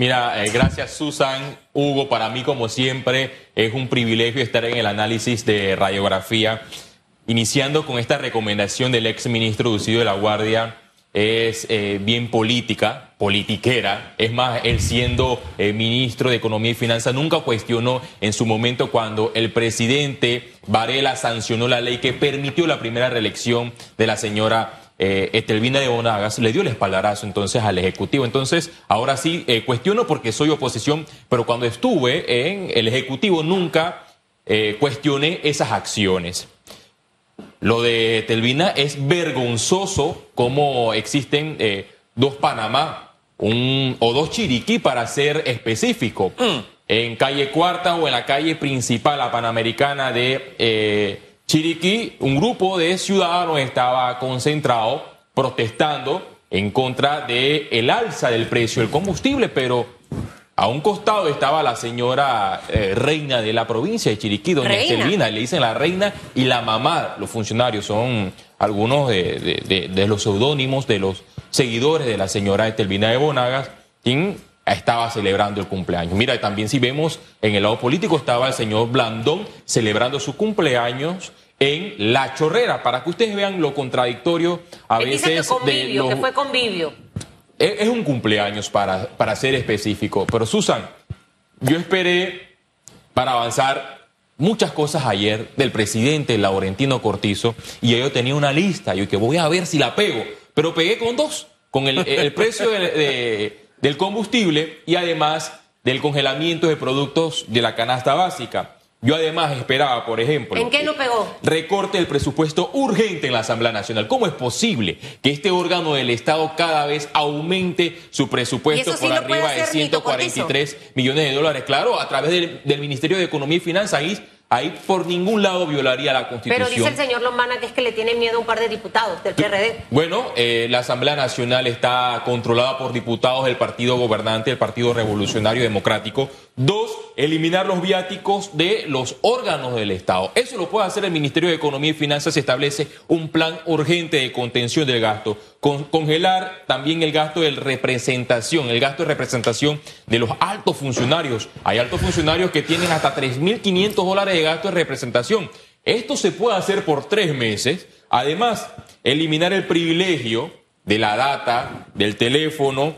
Mira, eh, gracias Susan, Hugo, para mí como siempre es un privilegio estar en el análisis de radiografía, iniciando con esta recomendación del ex ministro Lucido de la Guardia, es eh, bien política, politiquera, es más, él siendo eh, ministro de Economía y Finanzas nunca cuestionó en su momento cuando el presidente Varela sancionó la ley que permitió la primera reelección de la señora eh, Estelvina de Bonagas le dio el espaldarazo entonces al Ejecutivo. Entonces, ahora sí, eh, cuestiono porque soy oposición, pero cuando estuve en el Ejecutivo nunca eh, cuestioné esas acciones. Lo de Estelvina es vergonzoso cómo existen dos Panamá un, o dos Chiriquí para ser específico. Mm. En calle Cuarta o en la calle principal, la Panamericana de Chiriquí, un grupo de ciudadanos estaba concentrado protestando en contra del el alza del precio del combustible, pero a un costado estaba la señora eh, reina de la provincia de Chiriquí, doña Estelvina, le dicen la reina y la mamá, los funcionarios son algunos de, los seudónimos de los seguidores de la señora Estelvina de Bonagas, quien estaba celebrando el cumpleaños. Mira, también si vemos en el lado político estaba el señor Blandón celebrando su cumpleaños en La Chorrera, para que ustedes vean lo contradictorio a veces de que fue convivio. Es, un cumpleaños para, para ser específico, pero Susan, yo esperé para avanzar muchas cosas ayer del presidente Laurentino Cortizo y yo tenía una lista, yo que voy a ver si la pego, pero pegué con dos, con el, precio del combustible y además del congelamiento de productos de la canasta básica. Yo además esperaba, por ejemplo... ¿En qué no pegó? Recorte el presupuesto urgente en la Asamblea Nacional. ¿Cómo es posible que este órgano del Estado cada vez aumente su presupuesto por arriba de 143 millones de dólares? Claro, a través del, del Ministerio de Economía y Finanzas. Ahí Ahí por ningún lado violaría la Constitución. Pero dice el señor Lombana que es que le tiene miedo a un par de diputados del PRD. Bueno, eh, la Asamblea Nacional está controlada por diputados del partido gobernante, el Partido Revolucionario Democrático. Dos, eliminar los viáticos de los órganos del Estado. Eso lo puede hacer el Ministerio de Economía y Finanzas. Se establece un plan urgente de contención del gasto. congelar también el gasto de representación, el gasto de representación de los altos funcionarios. Hay altos funcionarios que tienen hasta 3.500 dólares de gasto de representación. Esto se puede hacer por tres meses. Además, eliminar el privilegio de la data, del teléfono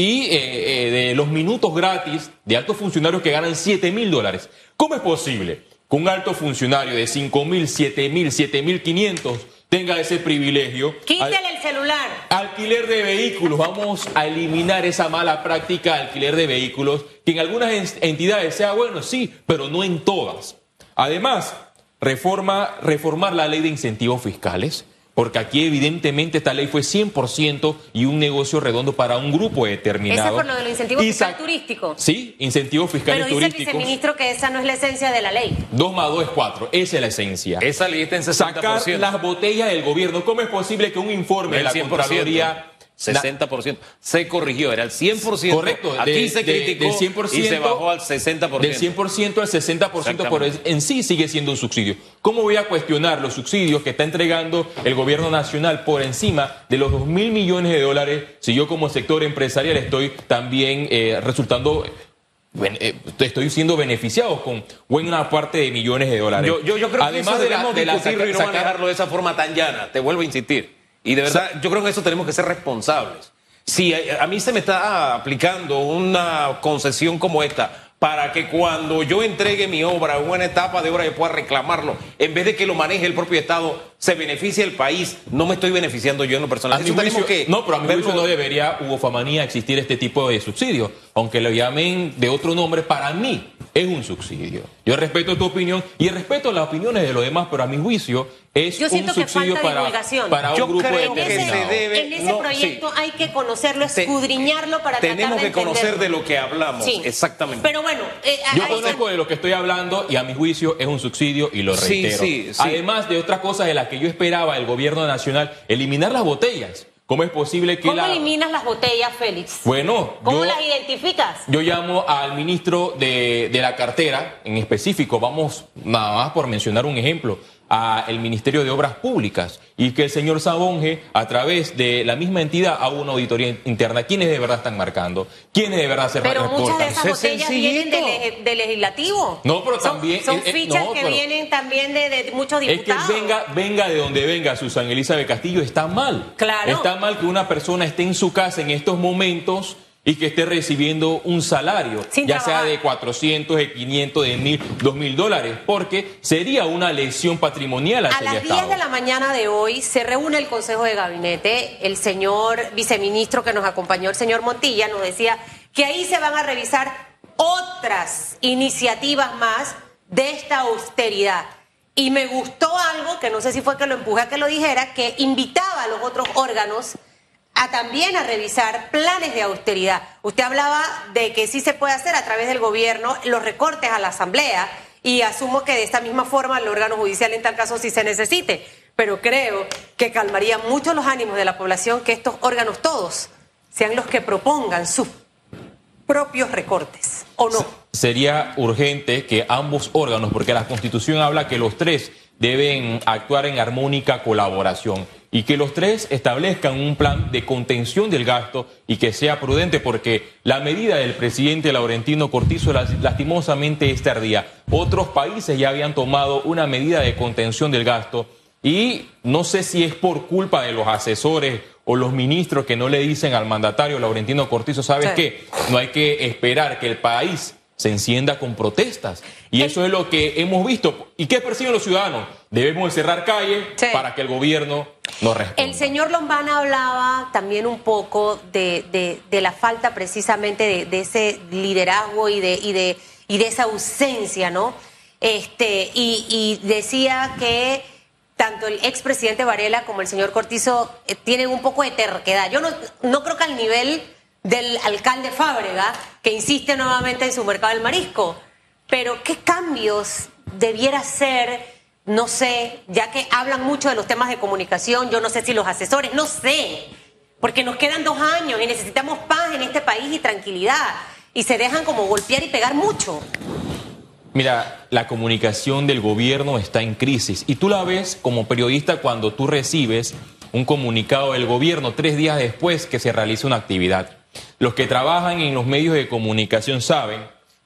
y eh, eh, de los minutos gratis de altos funcionarios que ganan 7 mil dólares. ¿Cómo es posible que un alto funcionario de 5 mil, 7 mil, 7 mil 500 tenga ese privilegio? Quítale el celular. Alquiler de vehículos. Vamos a eliminar esa mala práctica de alquiler de vehículos, que en algunas entidades sea bueno, sí, pero no en todas. Además, reforma, reformar la ley de incentivos fiscales porque aquí evidentemente esta ley fue 100% y un negocio redondo para un grupo determinado. Eso es por lo de los incentivos fiscales turísticos. Sí, incentivos fiscales turísticos. Pero dice el viceministro que esa no es la esencia de la ley. Dos más dos es cuatro, esa es la esencia. Esa ley está en 60%. Sacar las botellas del gobierno. ¿Cómo es posible que un informe de la Contraloría 60%. Se corrigió, era el 100%. Correcto. Aquí se criticó del 100%, y se bajó al 60%. Del 100% al 60%, pero en sí sigue siendo un subsidio. ¿Cómo voy a cuestionar los subsidios que está entregando el gobierno nacional por encima de los 2 mil millones de dólares si yo como sector empresarial estoy también eh, resultando eh, estoy siendo beneficiado con buena parte de millones de dólares. Yo, yo, creo Además que eso de, la, de y no manejarlo de esa forma tan llana. Te vuelvo a insistir. Y de verdad, yo creo que eso tenemos que ser responsables. Si a, mí se me está aplicando una concesión como esta para que cuando yo entregue mi obra en una etapa de obra yo pueda reclamarlo, en vez de que lo maneje el propio Estado, se beneficie el país, no me estoy beneficiando yo en lo personal. que no, pero a mi juicio no debería, Hugo Famanía, existir este tipo de subsidio, aunque lo llamen de otro nombre, para mí es un subsidio. Yo respeto tu opinión y respeto las opiniones de los demás, pero a mi juicio es un subsidio para, para, un Yo grupo creo que se debe, En ese proyecto hay que conocerlo, escudriñarlo para Tenemos que conocer de lo que hablamos, exactamente. Pero bueno... Eh, Yo conozco de lo que estoy hablando y a mi juicio es un subsidio y lo reitero. Además de otras cosas de las que yo esperaba el gobierno nacional, eliminar las botellas. ¿Cómo es posible que ¿Cómo eliminas las botellas, Félix? Bueno, ¿cómo las identificas? Yo llamo al ministro de, de, la cartera, en específico, vamos nada más por mencionar un ejemplo, al Ministerio de Obras Públicas y que el señor Sabonge, a través de la misma entidad, haga una auditoría interna. ¿Quiénes de verdad están marcando? ¿Quiénes de verdad se Pero muchas de esas botellas vienen del, legislativo. No, pero también... Son, fichas que vienen también de, muchos diputados. Es que venga, venga de donde venga Susan Elizabeth Castillo, está mal. Claro. Está mal que una persona esté en su casa en estos momentos y que esté recibiendo un salario, ya sea de 400, de 500, de 1000, 2000 dólares, porque sería una lesión patrimonial. A las 10 de la mañana de hoy se reúne el Consejo de Gabinete. El señor viceministro que nos acompañó, el señor Montilla, nos decía que ahí se van a revisar otras iniciativas más de esta austeridad. Y me gustó algo, que no sé si fue que lo empujé a que lo dijera, que invitaba a los otros órganos a también a revisar planes de austeridad. Usted hablaba de que sí se puede hacer a través del gobierno los recortes a la Asamblea y asumo que de esta misma forma el órgano judicial en tal caso sí se necesite, pero creo que calmaría mucho los ánimos de la población que estos órganos todos sean los que propongan sus propios recortes, ¿o no? Sería urgente que ambos órganos, porque la Constitución habla que los tres deben actuar en armónica colaboración y que los tres establezcan un plan de contención del gasto y que sea prudente porque la medida del presidente Laurentino Cortizo lastimosamente es tardía. Otros países ya habían tomado una medida de contención del gasto y no sé si es por culpa de los asesores o los ministros que no le dicen al mandatario Laurentino Cortizo, ¿sabes qué? No hay que esperar que el país se encienda con protestas. Y eso es lo que hemos visto. ¿Y qué persiguen los ciudadanos? Debemos cerrar calle para que el gobierno nos responda. El señor Lombana hablaba también un poco de, la falta precisamente de, ese liderazgo y de, y de, y de esa ausencia, ¿no? Este, y, decía que tanto el expresidente Varela como el señor Cortizo eh, tienen un poco de terquedad. Yo no, no creo que al nivel del alcalde Fábrega, que insiste nuevamente en su mercado del marisco. Pero, ¿qué cambios debiera ser? No sé, ya que hablan mucho de los temas de comunicación, yo no sé si los asesores, no sé, porque nos quedan dos años y necesitamos paz en este país y tranquilidad, y se dejan como golpear y pegar mucho. Mira, la comunicación del gobierno está en crisis y tú la ves como periodista cuando tú recibes un comunicado del gobierno tres días después que se realiza una actividad. Los que trabajan en los medios de comunicación saben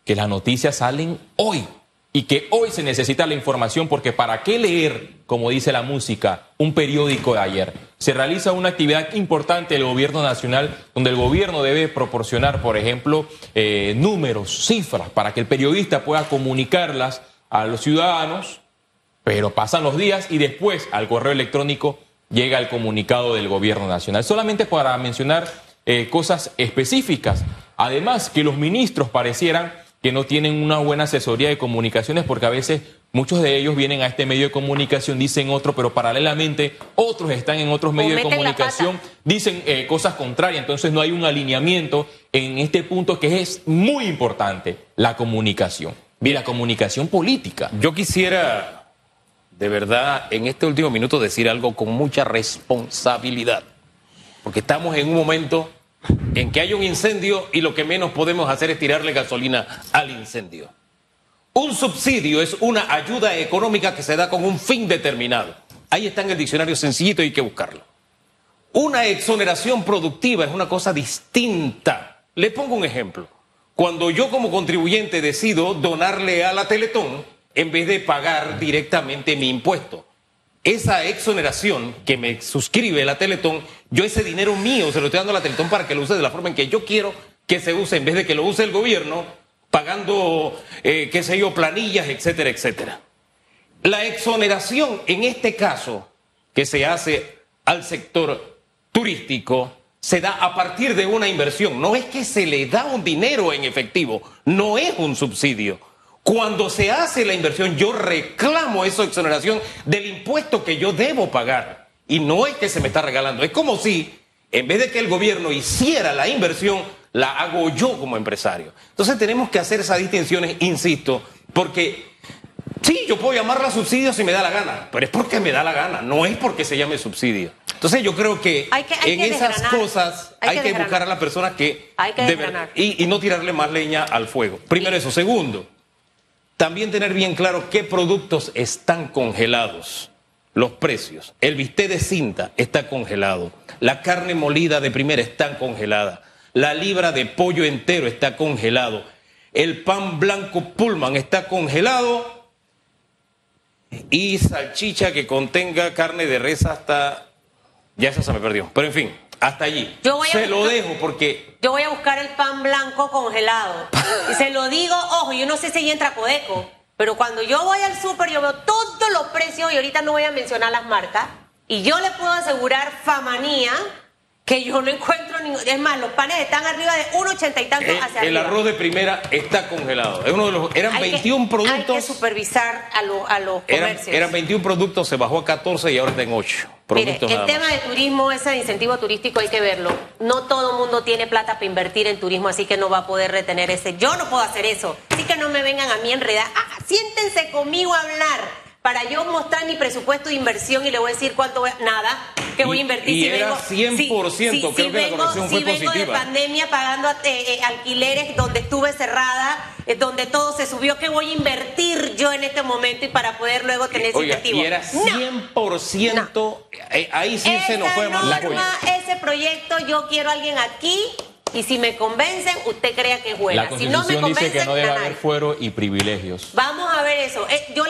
que las noticias salen hoy y que hoy se necesita la información porque para qué leer, como dice la música, un periódico de ayer. Se realiza una actividad importante del gobierno nacional donde el gobierno debe proporcionar, por ejemplo, eh, números, cifras, para que el periodista pueda comunicarlas a los ciudadanos, pero pasan los días y después al correo electrónico llega el comunicado del gobierno nacional. Solamente para mencionar eh, cosas específicas. Además, que los ministros parecieran que no tienen una buena asesoría de comunicaciones porque a veces muchos de ellos vienen a este medio de comunicación, dicen otro, pero paralelamente otros están en otros medios de comunicación, dicen eh, cosas contrarias, entonces no hay un alineamiento en este punto que es muy importante, la comunicación, y la comunicación política. Yo quisiera, de verdad, en este último minuto decir algo con mucha responsabilidad porque estamos en un momento en que hay un incendio y lo que menos podemos hacer es tirarle gasolina al incendio. Un subsidio es una ayuda económica que se da con un fin determinado. Ahí está en el diccionario sencillito y hay que buscarlo. Una exoneración productiva es una cosa distinta. Le pongo un ejemplo. Cuando yo como contribuyente decido donarle a la Teletón en vez de pagar directamente mi impuesto, esa exoneración que me suscribe la Teletón, yo ese dinero mío se lo estoy dando a la Teletón para que lo use de la forma en que yo quiero que se use, en vez de que lo use el gobierno, pagando, eh, qué sé yo, planillas, etcétera, etcétera. La exoneración, en este caso, que se hace al sector turístico, se da a partir de una inversión. No es que se le da un dinero en efectivo, no es un subsidio cuando se hace la inversión, yo reclamo esa exoneración del impuesto que yo debo pagar. Y no es que se me está regalando, es como si, en vez de que el gobierno hiciera la inversión, la hago yo como empresario. Entonces tenemos que hacer esas distinciones, insisto, porque sí, yo puedo llamarla subsidio si me da la gana, pero es porque me da la gana, no es porque se llame subsidio. Entonces yo creo que, en esas cosas hay, que, buscar a la persona que... Hay que y, y no tirarle más leña al fuego. Primero eso. Segundo, también tener bien claro qué productos están congelados, los precios. El bistec de cinta está congelado, la carne molida de primera está congelada, la libra de pollo entero está congelado, el pan blanco Pullman está congelado y salchicha que contenga carne de res hasta... Ya esa se me perdió, pero en fin, hasta allí. se lo dejo porque... Yo voy a buscar el pan blanco congelado. y se lo digo, ojo, yo no sé si entra Codeco, pero cuando yo voy al súper yo veo todos los precios y ahorita no voy a mencionar las marcas. Y yo le puedo asegurar Famanía que yo no encuentro ningún. Es más, los panes están arriba de 1,80 y tanto hacia el, El arroz de primera está congelado. Es uno de los, eran 21 productos. Hay que supervisar a, a los comercios. Eran, 21 productos, se bajó a 14 y ahora está en 8. Mire, el tema de turismo, ese incentivo turístico hay que verlo. No todo el mundo tiene plata para invertir en turismo, así que no va a poder retener ese. Yo no puedo hacer eso. Así que no me vengan a mí enredar. Ah, siéntense conmigo a hablar para yo mostrar mi presupuesto de inversión y le voy a decir cuánto voy a, nada que voy a invertir y si era vengo 100% creo que la corrección fue vengo de pandemia pagando eh, eh, alquileres donde estuve cerrada eh, donde todo se subió ¿qué voy a invertir yo en este momento y para poder luego tener ese incentivo y era 100% ahí sí se nos fue más ese proyecto yo quiero a alguien aquí y si me convencen, usted crea que es buena. La Constitución si no me dice que no debe haber fuero y privilegios. Vamos a ver eso. yo